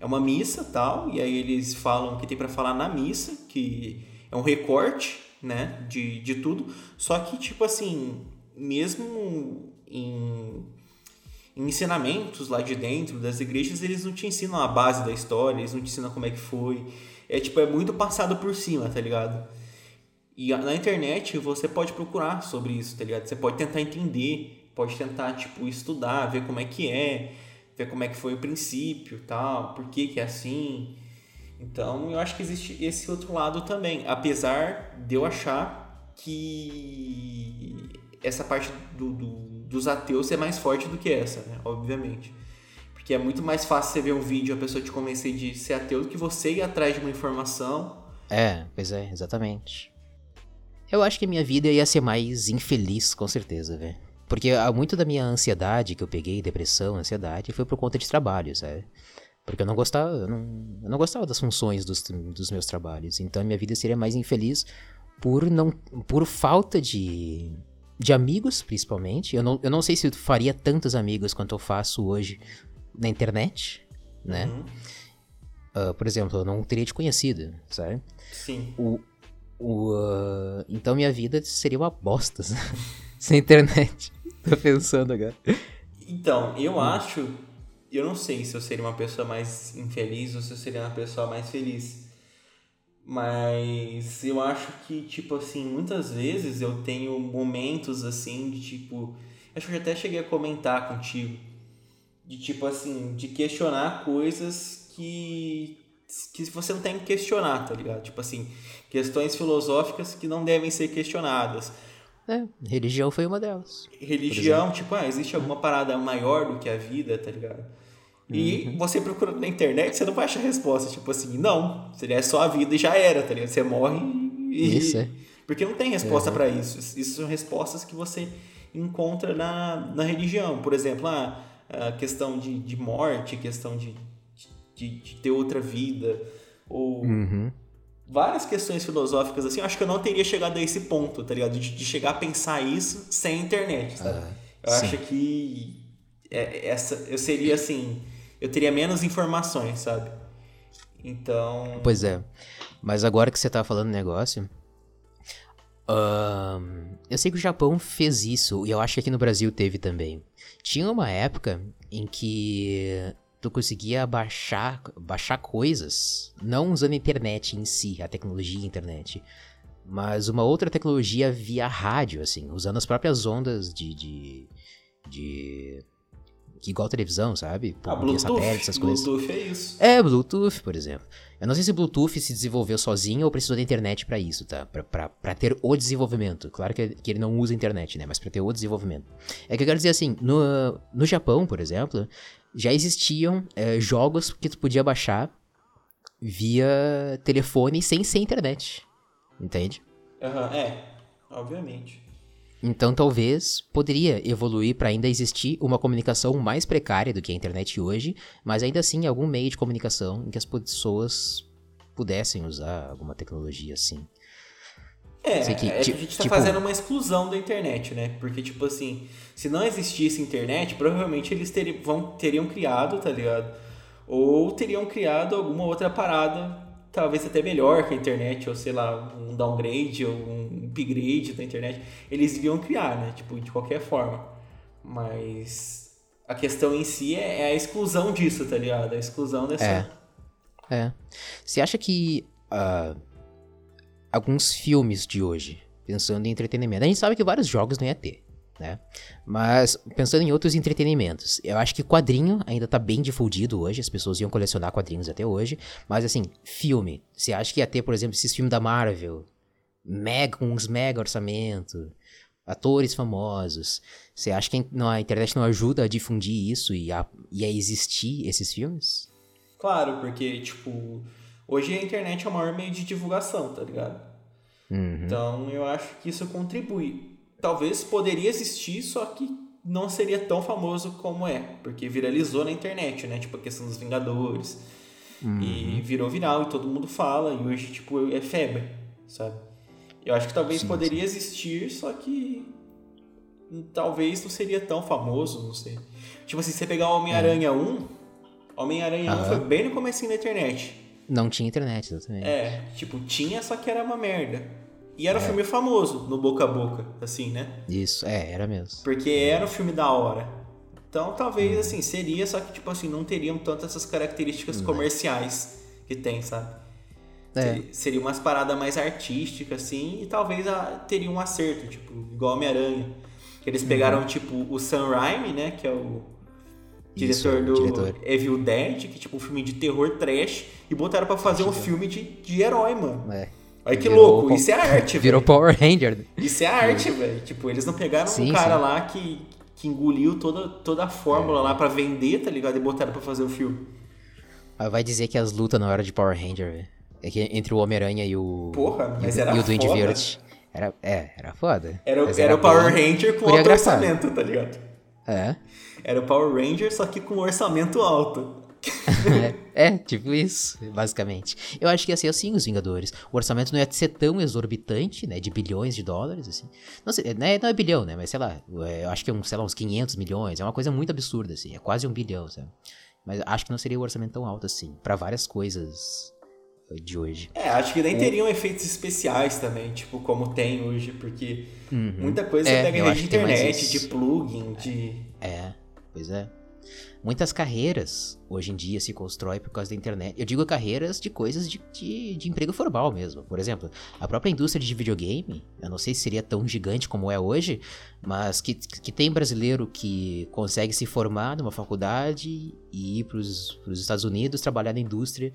é uma missa, tal, e aí eles falam o que tem para falar na missa, que é um recorte, né, de, de tudo. Só que tipo assim, mesmo em, em ensinamentos lá de dentro das igrejas, eles não te ensinam a base da história, eles não te ensinam como é que foi. É tipo, é muito passado por cima, tá ligado? E na internet você pode procurar sobre isso, tá ligado? Você pode tentar entender, pode tentar, tipo, estudar, ver como é que é, ver como é que foi o princípio tal, por que que é assim. Então eu acho que existe esse outro lado também. Apesar de eu achar que essa parte do, do, dos ateus é mais forte do que essa, né? Obviamente. Porque é muito mais fácil você ver um vídeo e a pessoa te convencer de ser ateu do que você ir atrás de uma informação. É, pois é, exatamente. Eu acho que a minha vida ia ser mais infeliz, com certeza, velho. Porque muito da minha ansiedade que eu peguei, depressão, ansiedade, foi por conta de trabalho, sabe? Porque eu não gostava, eu não, eu não gostava das funções dos, dos meus trabalhos. Então a minha vida seria mais infeliz por não por falta de, de amigos, principalmente. Eu não, eu não sei se eu faria tantos amigos quanto eu faço hoje na internet, né? Uhum. Uh, por exemplo, eu não teria te conhecido, sabe? Sim. O, o, uh, então minha vida seria uma bosta [LAUGHS] sem internet. Tô pensando agora. Então, eu hum. acho. Eu não sei se eu seria uma pessoa mais infeliz ou se eu seria uma pessoa mais feliz. Mas eu acho que, tipo assim, muitas vezes eu tenho momentos assim de tipo. Acho que eu até cheguei a comentar contigo. De tipo assim, de questionar coisas que. Que você não tem que questionar, tá ligado? Tipo assim, questões filosóficas que não devem ser questionadas. É, religião foi uma delas. Religião, tipo, ah, existe alguma parada maior do que a vida, tá ligado? E uhum. você procurando na internet, você não vai achar resposta, tipo assim, não, seria só a vida e já era, tá ligado? Você morre e. Isso, é. Porque não tem resposta uhum. para isso. Isso são respostas que você encontra na, na religião. Por exemplo, ah, a questão de, de morte, questão de, de, de ter outra vida, ou uhum várias questões filosóficas assim, eu acho que eu não teria chegado a esse ponto, tá ligado? De, de chegar a pensar isso sem internet, sabe? Ah, eu sim. acho que é, essa, eu seria assim, eu teria menos informações, sabe? Então. Pois é. Mas agora que você tá falando negócio. Uh, eu sei que o Japão fez isso, e eu acho que aqui no Brasil teve também. Tinha uma época em que tu conseguia baixar, baixar coisas, não usando a internet em si, a tecnologia internet, mas uma outra tecnologia via rádio, assim, usando as próprias ondas de. de, de igual televisão, sabe? Por ah, Bluetooth, satélite, essas coisas. Bluetooth é isso. É, Bluetooth, por exemplo. Eu não sei se Bluetooth se desenvolveu sozinho ou precisou da internet para isso, tá? Pra, pra, pra, ter o desenvolvimento. Claro que, que ele não usa internet, né? Mas pra ter o desenvolvimento. É que eu quero dizer assim, no, no Japão, por exemplo, já existiam é, jogos que tu podia baixar via telefone sem ser internet. Entende? Uhum, é, obviamente. Então talvez poderia evoluir para ainda existir uma comunicação mais precária do que a internet hoje, mas ainda assim algum meio de comunicação em que as pessoas pudessem usar alguma tecnologia assim. É, que, é que a gente tá tipo... fazendo uma exclusão da internet, né? Porque, tipo assim, se não existisse internet, provavelmente eles teriam, vão, teriam criado, tá ligado? Ou teriam criado alguma outra parada, talvez até melhor que a internet, ou sei lá, um downgrade ou um upgrade da internet. Eles iriam criar, né? Tipo, de qualquer forma. Mas a questão em si é, é a exclusão disso, tá ligado? A exclusão dessa. É. É. Você acha que. Uh alguns filmes de hoje, pensando em entretenimento. A gente sabe que vários jogos não ia ter, né? Mas pensando em outros entretenimentos, eu acho que quadrinho ainda tá bem difundido hoje, as pessoas iam colecionar quadrinhos até hoje, mas assim, filme, você acha que ia ter, por exemplo, esses filmes da Marvel, mega, uns mega orçamento, atores famosos, você acha que a internet não ajuda a difundir isso e a, e a existir esses filmes? Claro, porque, tipo, Hoje a internet é o maior meio de divulgação, tá ligado? Uhum. Então eu acho que isso contribui. Talvez poderia existir, só que não seria tão famoso como é, porque viralizou na internet, né? Tipo a questão dos Vingadores. Uhum. E virou viral e todo mundo fala, e hoje, tipo, é febre, sabe? Eu acho que talvez sim, poderia sim. existir, só que talvez não seria tão famoso, não sei. Tipo assim, você pegar o Homem-Aranha é. 1, Homem-Aranha 1 foi bem no começo da internet. Não tinha internet, exatamente. É, tipo, tinha, só que era uma merda. E era é. um filme famoso, no boca a boca, assim, né? Isso, é, era mesmo. Porque era um filme da hora. Então, talvez, hum. assim, seria, só que, tipo assim, não teriam tantas essas características hum. comerciais que tem, sabe? É. Seria umas paradas mais artísticas, assim, e talvez a, teria um acerto, tipo, igual Homem-Aranha. Que eles pegaram, uhum. tipo, o Sam Raimi, né? Que é o diretor Isso, do diretor. Evil Dead, que tipo um filme de terror trash, e botaram para fazer um filme de, de herói, mano. É. Olha que Virou louco, isso é arte, [LAUGHS] velho. Virou Power Ranger. Isso é arte, velho. Tipo, eles não pegaram sim, um cara sim. lá que, que engoliu toda, toda a fórmula é. lá para vender, tá ligado? E botaram para fazer o filme. Vai dizer que as lutas na hora de Power Ranger, velho. É que entre o Homem-Aranha e o. Porra, mas e, era E o Duende Verde. Era, é, era foda. Era, era, era o Power Ranger com alto orçamento, tá ligado? É. Era o Power Ranger, só que com orçamento alto. [LAUGHS] é, tipo isso, basicamente. Eu acho que ia ser assim os Vingadores. O orçamento não ia ser tão exorbitante, né? De bilhões de dólares, assim. Não, sei, não, é, não é bilhão, né? Mas sei lá, é, eu acho que é um, sei lá, uns 500 milhões. É uma coisa muito absurda, assim. É quase um bilhão, sabe? Mas acho que não seria o um orçamento tão alto assim. para várias coisas de hoje. É, acho que nem teriam efeitos especiais também, tipo, como tem hoje, porque uhum. muita coisa é, pega de internet, de plugin, de. É, pois é. Muitas carreiras hoje em dia se constroem por causa da internet. Eu digo carreiras de coisas de, de, de, emprego formal mesmo. Por exemplo, a própria indústria de videogame, eu não sei se seria tão gigante como é hoje, mas que, que tem brasileiro que consegue se formar numa faculdade e ir para os Estados Unidos trabalhar na indústria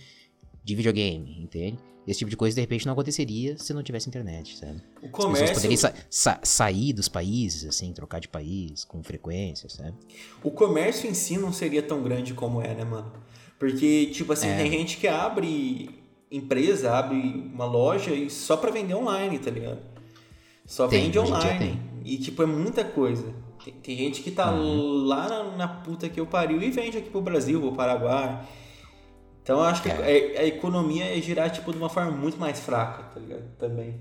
de videogame, entende? Esse tipo de coisa, de repente, não aconteceria se não tivesse internet, sabe? O comércio... As pessoas poderiam sa sa sair dos países, assim, trocar de país com frequência, sabe? O comércio em si não seria tão grande como é, né, mano? Porque, tipo assim, é. tem gente que abre empresa, abre uma loja e só pra vender online, tá ligado? Só tem, vende online. E, tipo, é muita coisa. Tem, tem gente que tá uhum. lá na, na puta que eu pariu e vende aqui pro Brasil, pro Paraguai então eu acho que é. a, economia é girar tipo, de uma forma muito mais fraca, tá ligado? Também.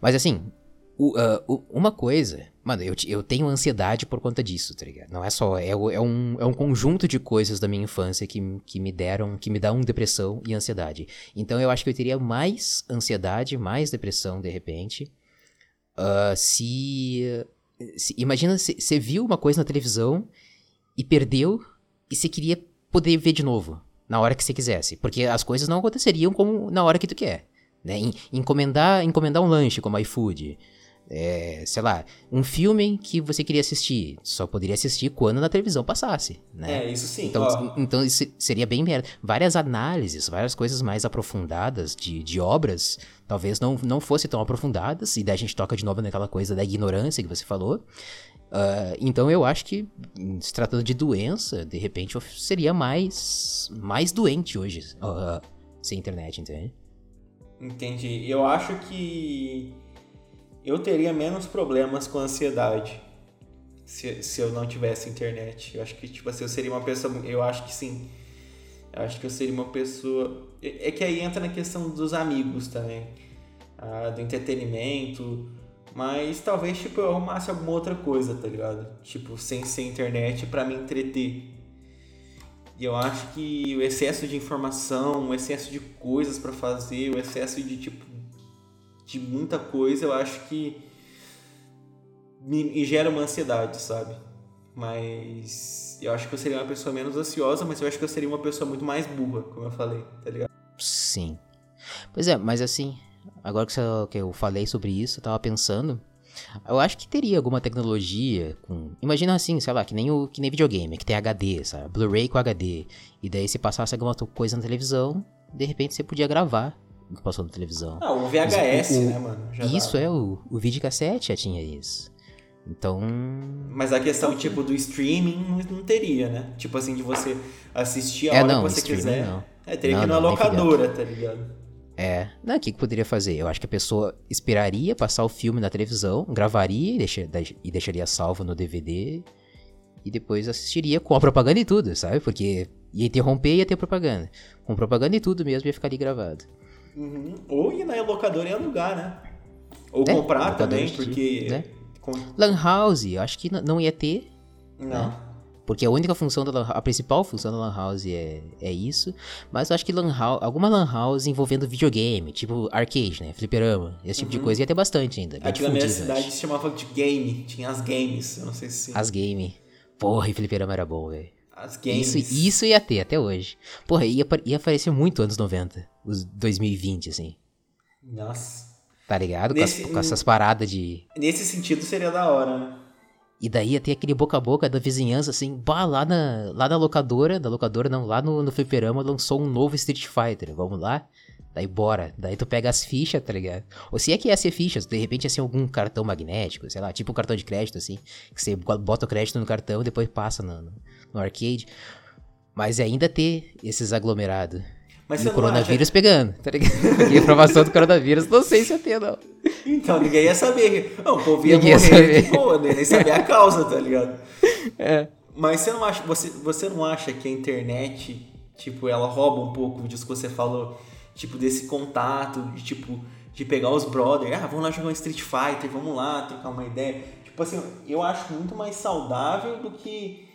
Mas assim, o, uh, uma coisa, mano, eu, eu tenho ansiedade por conta disso, tá ligado? Não é só, é, é, um, é um conjunto de coisas da minha infância que, que me deram, que me dão depressão e ansiedade. Então eu acho que eu teria mais ansiedade, mais depressão de repente, uh, se, se. Imagina, você viu uma coisa na televisão e perdeu e você queria poder ver de novo na hora que você quisesse. Porque as coisas não aconteceriam como na hora que tu quer. Né? Encomendar, encomendar um lanche como iFood. É, sei lá, um filme que você queria assistir, só poderia assistir quando na televisão passasse, né? É, isso sim. Então, então isso seria bem merda. Várias análises, várias coisas mais aprofundadas de, de obras, talvez não, não fossem tão aprofundadas, e daí a gente toca de novo naquela coisa da ignorância que você falou. Uh, então eu acho que, se tratando de doença, de repente eu seria mais, mais doente hoje uh, sem internet, entende? Entendi. Eu acho que eu teria menos problemas com ansiedade se, se eu não tivesse internet. Eu acho que, tipo assim, eu seria uma pessoa. Eu acho que sim. Eu acho que eu seria uma pessoa. É, é que aí entra na questão dos amigos também, ah, do entretenimento mas talvez, tipo, eu arrumasse alguma outra coisa, tá ligado? Tipo, sem ser internet para me entreter. E eu acho que o excesso de informação, o excesso de coisas para fazer, o excesso de, tipo, de muita coisa, eu acho que me, me gera uma ansiedade, sabe? Mas eu acho que eu seria uma pessoa menos ansiosa, mas eu acho que eu seria uma pessoa muito mais burra, como eu falei, tá ligado? Sim. Pois é, mas assim, agora que eu falei sobre isso, eu tava pensando. Eu acho que teria alguma tecnologia com. Imagina assim, sei lá, que nem o que nem videogame, que tem HD, sabe? Blu-ray com HD. E daí se passasse alguma coisa na televisão, de repente você podia gravar o que passou na televisão. Ah, o VHS, o, né, mano? Já isso dava. é, o, o videocassete já tinha isso. Então. Mas a questão, tipo, do streaming não, teria, né? Tipo assim, de você assistir a é, hora não, que você quiser. Não. É, teria não, que ir na locadora, tá ligado? É. Não, o que, que poderia fazer? Eu acho que a pessoa esperaria passar o filme na televisão, gravaria e, e deixaria salvo no DVD e depois assistiria com a propaganda e tudo, sabe? Porque ia interromper e ia ter propaganda. Com propaganda e tudo mesmo ia ficar ali gravado. Uhum. Ou ir na locadora e alugar, né? Ou é, comprar também, porque. Né? Com... Lan House, eu acho que não ia ter. Não. Né? Porque a única função da lan, a principal função da Lan House é, é isso. Mas eu acho que lan house, alguma Lan House envolvendo videogame, tipo arcade, né? Fliperama, esse tipo uhum. de coisa ia ter bastante ainda. Aqui na minha cidade se chamava de game, tinha as games, eu não sei se. As game. Porra, e Fliperama era bom, velho. As games. Isso, isso ia ter até hoje. Porra, ia, ia aparecer muito anos 90, os 2020, assim. Nossa. Tá ligado? Nesse, com, as, com essas paradas de. Nesse sentido seria da hora, né? E daí ia ter aquele boca a boca da vizinhança, assim, bah, lá na, lá na locadora, da locadora não, lá no, no fliperama lançou um novo Street Fighter, vamos lá? Daí bora, daí tu pega as fichas, tá ligado? Ou se é que ia ser fichas, de repente ia ser algum cartão magnético, sei lá, tipo um cartão de crédito, assim, que você bota o crédito no cartão e depois passa no, no, no arcade. Mas ainda ter esses aglomerados. Mas e o coronavírus acha... pegando, tá ligado? [LAUGHS] a informação do coronavírus, não sei se ia ter, não. Então, ninguém ia saber. Não, o povo ia ninguém morrer ia de boa, né? nem saber a causa, tá ligado? É. Mas você não acha, você, você não acha que a internet, tipo, ela rouba um pouco disso que você falou, tipo, desse contato, de tipo, de pegar os brothers, ah, vamos lá jogar um Street Fighter, vamos lá trocar uma ideia. Tipo assim, eu acho muito mais saudável do que,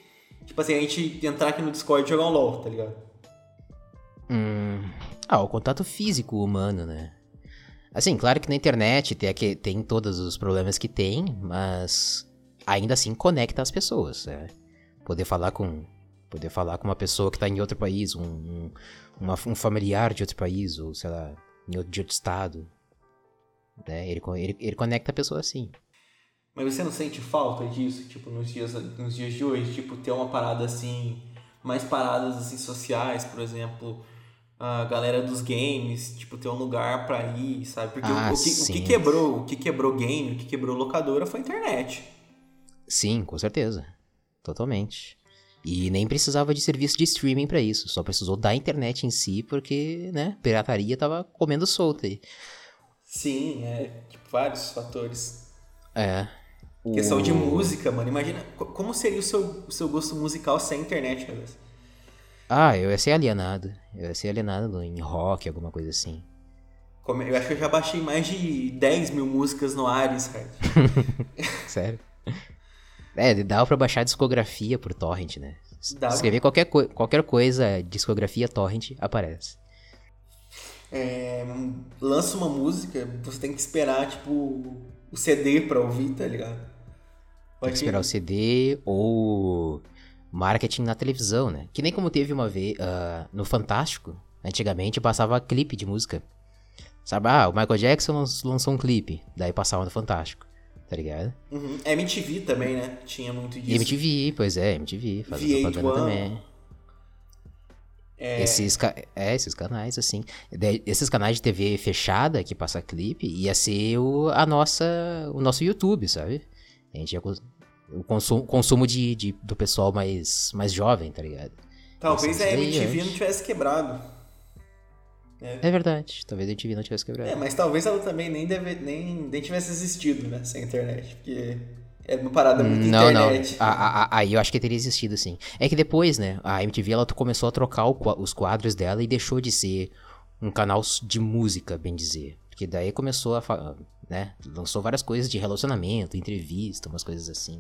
tipo assim, a gente entrar aqui no Discord e jogar um LOL, tá ligado? Hum. Ah, o contato físico humano, né? Assim, claro que na internet tem, aqui, tem todos os problemas que tem, mas ainda assim conecta as pessoas. Né? Poder falar com poder falar com uma pessoa que está em outro país, um, um, uma, um familiar de outro país, ou sei lá, de outro estado. Né? Ele, ele, ele conecta a pessoa assim. Mas você não sente falta disso, tipo, nos dias, nos dias de hoje? Tipo, ter uma parada assim, mais paradas assim sociais, por exemplo, a galera dos games, tipo, ter um lugar para ir, sabe? Porque ah, o, o, que, o, que, quebrou, o que quebrou game, o que quebrou locadora foi a internet. Sim, com certeza. Totalmente. E nem precisava de serviço de streaming para isso, só precisou da internet em si, porque, né, pirataria tava comendo solta aí. Sim, é, tipo, vários fatores. É. Questão de música, mano. Imagina, como seria o seu, o seu gosto musical sem internet, meu Deus? Ah, eu ia ser alienado. Eu ia ser alienado em rock, alguma coisa assim. Eu acho que eu já baixei mais de 10 mil músicas no Ares, [LAUGHS] cara. Sério? É, dava pra baixar discografia por torrent, né? Dava. Escrever qualquer, co qualquer coisa, discografia torrent, aparece. É, lança uma música, você tem que esperar, tipo, o CD pra ouvir, tá ligado? Pode tem que esperar o CD ou marketing na televisão, né? Que nem como teve uma vez uh, no Fantástico, antigamente passava clipe de música. Sabe, ah, o Michael Jackson lançou um clipe, daí passava no Fantástico, tá ligado? Uhum. MTV também, né? Tinha muito disso. MTV, pois é, MTV, fazia propaganda também. É... Esses, é, esses canais, assim. Esses canais de TV fechada que passa clipe ia ser o, a nossa, o nosso YouTube, sabe? A gente ia o consumo, consumo de, de, do pessoal mais, mais jovem, tá ligado? Talvez a MTV não tivesse quebrado. É. é. verdade, talvez a MTV não tivesse quebrado. É, mas talvez ela também nem, deve, nem, nem tivesse existido, né, sem internet, porque é uma parada muito não, internet. Não, aí eu acho que teria existido sim. É que depois, né, a MTV ela começou a trocar o, os quadros dela e deixou de ser um canal de música, bem dizer. Porque daí começou a né? Lançou várias coisas de relacionamento, entrevista, umas coisas assim.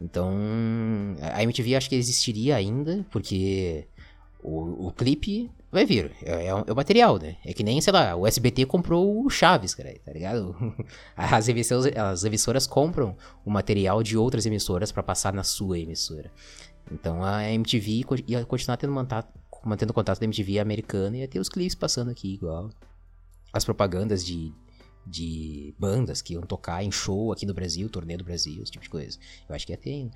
Então, a MTV acho que existiria ainda, porque o, o clipe vai vir. É, é, é, o material, né? É que nem, sei lá, o SBT comprou o Chaves, cara, tá ligado? [LAUGHS] As emissoras, as emissoras compram o material de outras emissoras para passar na sua emissora. Então a MTV ia continuar tendo mantato, mantendo contato da MTV americana e ia ter os clipes passando aqui igual. As propagandas de de bandas que iam tocar em show aqui no Brasil, turnê do Brasil, esse tipo de coisa. Eu acho que ia ter.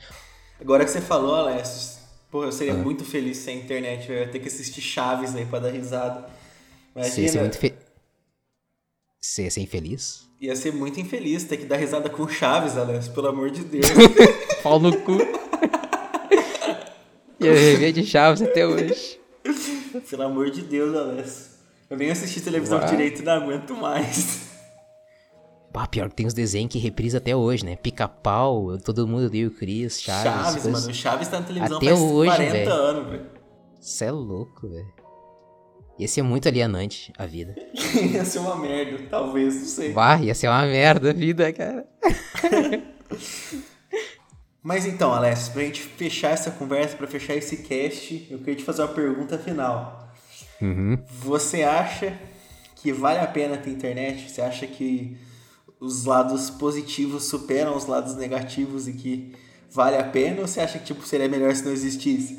Agora que você falou, Alessio, pô, eu seria ah. muito feliz sem internet. Eu ia ter que assistir Chaves aí pra dar risada. Imagina. Você ia ser muito fe... Você ia ser infeliz? Ia ser muito infeliz ter que dar risada com Chaves, Alessio, pelo amor de Deus. [LAUGHS] Pau no cu. [LAUGHS] ia viver de Chaves até hoje. Pelo amor de Deus, Alessio. Eu nem assisti televisão Uau. direito e não aguento mais. Pá, pior que tem os desenhos que reprisa até hoje, né? Pica-pau, todo mundo deu o Chris, Chaves. Chaves, coisas... mano. Chaves tá na televisão até faz hoje, 40 véio. anos, velho. Você é louco, velho. Ia ser muito alienante a vida. [LAUGHS] ia ser uma merda, talvez, não sei. Bah, ia ser uma merda a vida, cara. [LAUGHS] Mas então, Alessio, pra gente fechar essa conversa, para fechar esse cast, eu queria te fazer uma pergunta final. Uhum. Você acha que vale a pena ter internet? Você acha que os lados positivos superam os lados negativos e que vale a pena? Ou você acha que tipo, seria melhor se não existisse?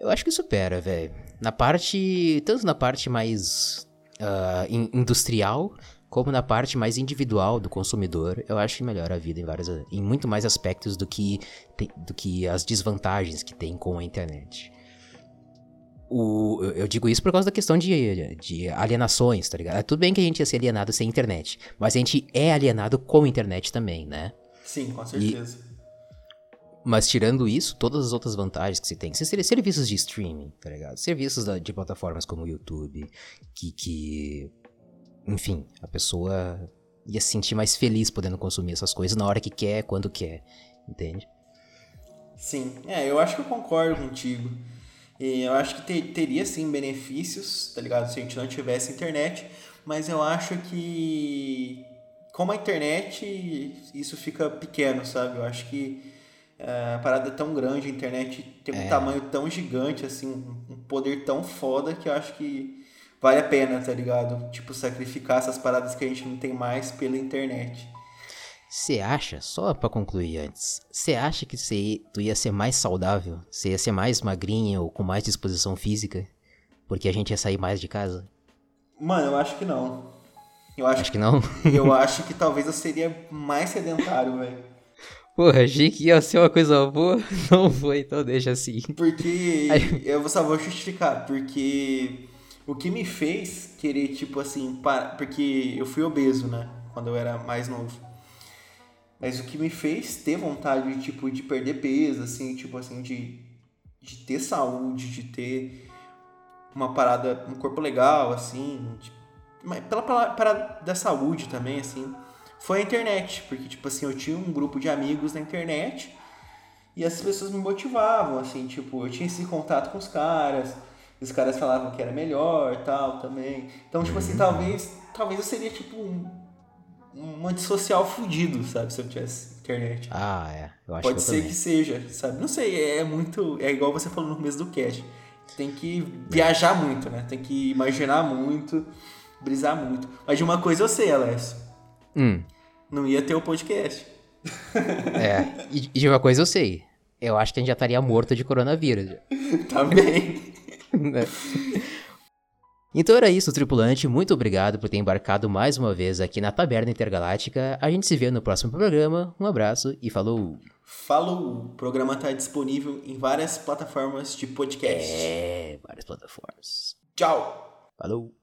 Eu acho que supera, velho. Na parte. Tanto na parte mais uh, industrial, como na parte mais individual do consumidor, eu acho que melhora a vida em vários, em muito mais aspectos do que, do que as desvantagens que tem com a internet. O, eu digo isso por causa da questão de, de alienações, tá ligado? É tudo bem que a gente ia ser alienado sem internet, mas a gente é alienado com a internet também, né? Sim, com certeza. E, mas tirando isso, todas as outras vantagens que se tem, serviços de streaming, tá ligado? Serviços de plataformas como o YouTube, que, que enfim, a pessoa ia se sentir mais feliz podendo consumir essas coisas na hora que quer, quando quer, entende? Sim, é, eu acho que eu concordo contigo. E eu acho que ter, teria sim benefícios, tá ligado? Se a gente não tivesse internet, mas eu acho que como a internet, isso fica pequeno, sabe? Eu acho que é, a parada é tão grande, a internet tem um é. tamanho tão gigante, assim, um poder tão foda que eu acho que vale a pena, tá ligado? Tipo, sacrificar essas paradas que a gente não tem mais pela internet. Você acha, só para concluir antes, você acha que cê, tu ia ser mais saudável? Você ia ser mais magrinha ou com mais disposição física? Porque a gente ia sair mais de casa? Mano, eu acho que não. Eu acho, acho que não? [LAUGHS] eu acho [LAUGHS] que talvez eu seria mais sedentário, velho. Porra, achei que ia ser uma coisa boa, [LAUGHS] não foi, então deixa assim. Porque, eu só vou justificar, porque o que me fez querer, tipo assim, para... porque eu fui obeso, né? Quando eu era mais novo. Mas o que me fez ter vontade, tipo, de perder peso, assim, tipo assim, de, de ter saúde, de ter uma parada, um corpo legal, assim, de, pela parada da saúde também, assim, foi a internet. Porque, tipo assim, eu tinha um grupo de amigos na internet e as pessoas me motivavam, assim, tipo, eu tinha esse contato com os caras os caras falavam que era melhor tal também. Então, tipo assim, talvez, talvez eu seria tipo um, um antissocial fudido, sabe? Se eu tivesse internet. Ah, é. Eu acho Pode que ser também. que seja, sabe? Não sei, é muito. É igual você falou no começo do cast. Tem que viajar muito, né? Tem que imaginar muito, brisar muito. Mas de uma coisa eu sei, Alessio. Hum. Não ia ter o podcast. É, e de uma coisa eu sei. Eu acho que a gente já estaria morto de coronavírus. [LAUGHS] Também. [LAUGHS] Né? Então era isso, tripulante. Muito obrigado por ter embarcado mais uma vez aqui na Taberna Intergaláctica. A gente se vê no próximo programa. Um abraço e falou! Falou! O programa está disponível em várias plataformas de podcast. É, várias plataformas. Tchau! Falou!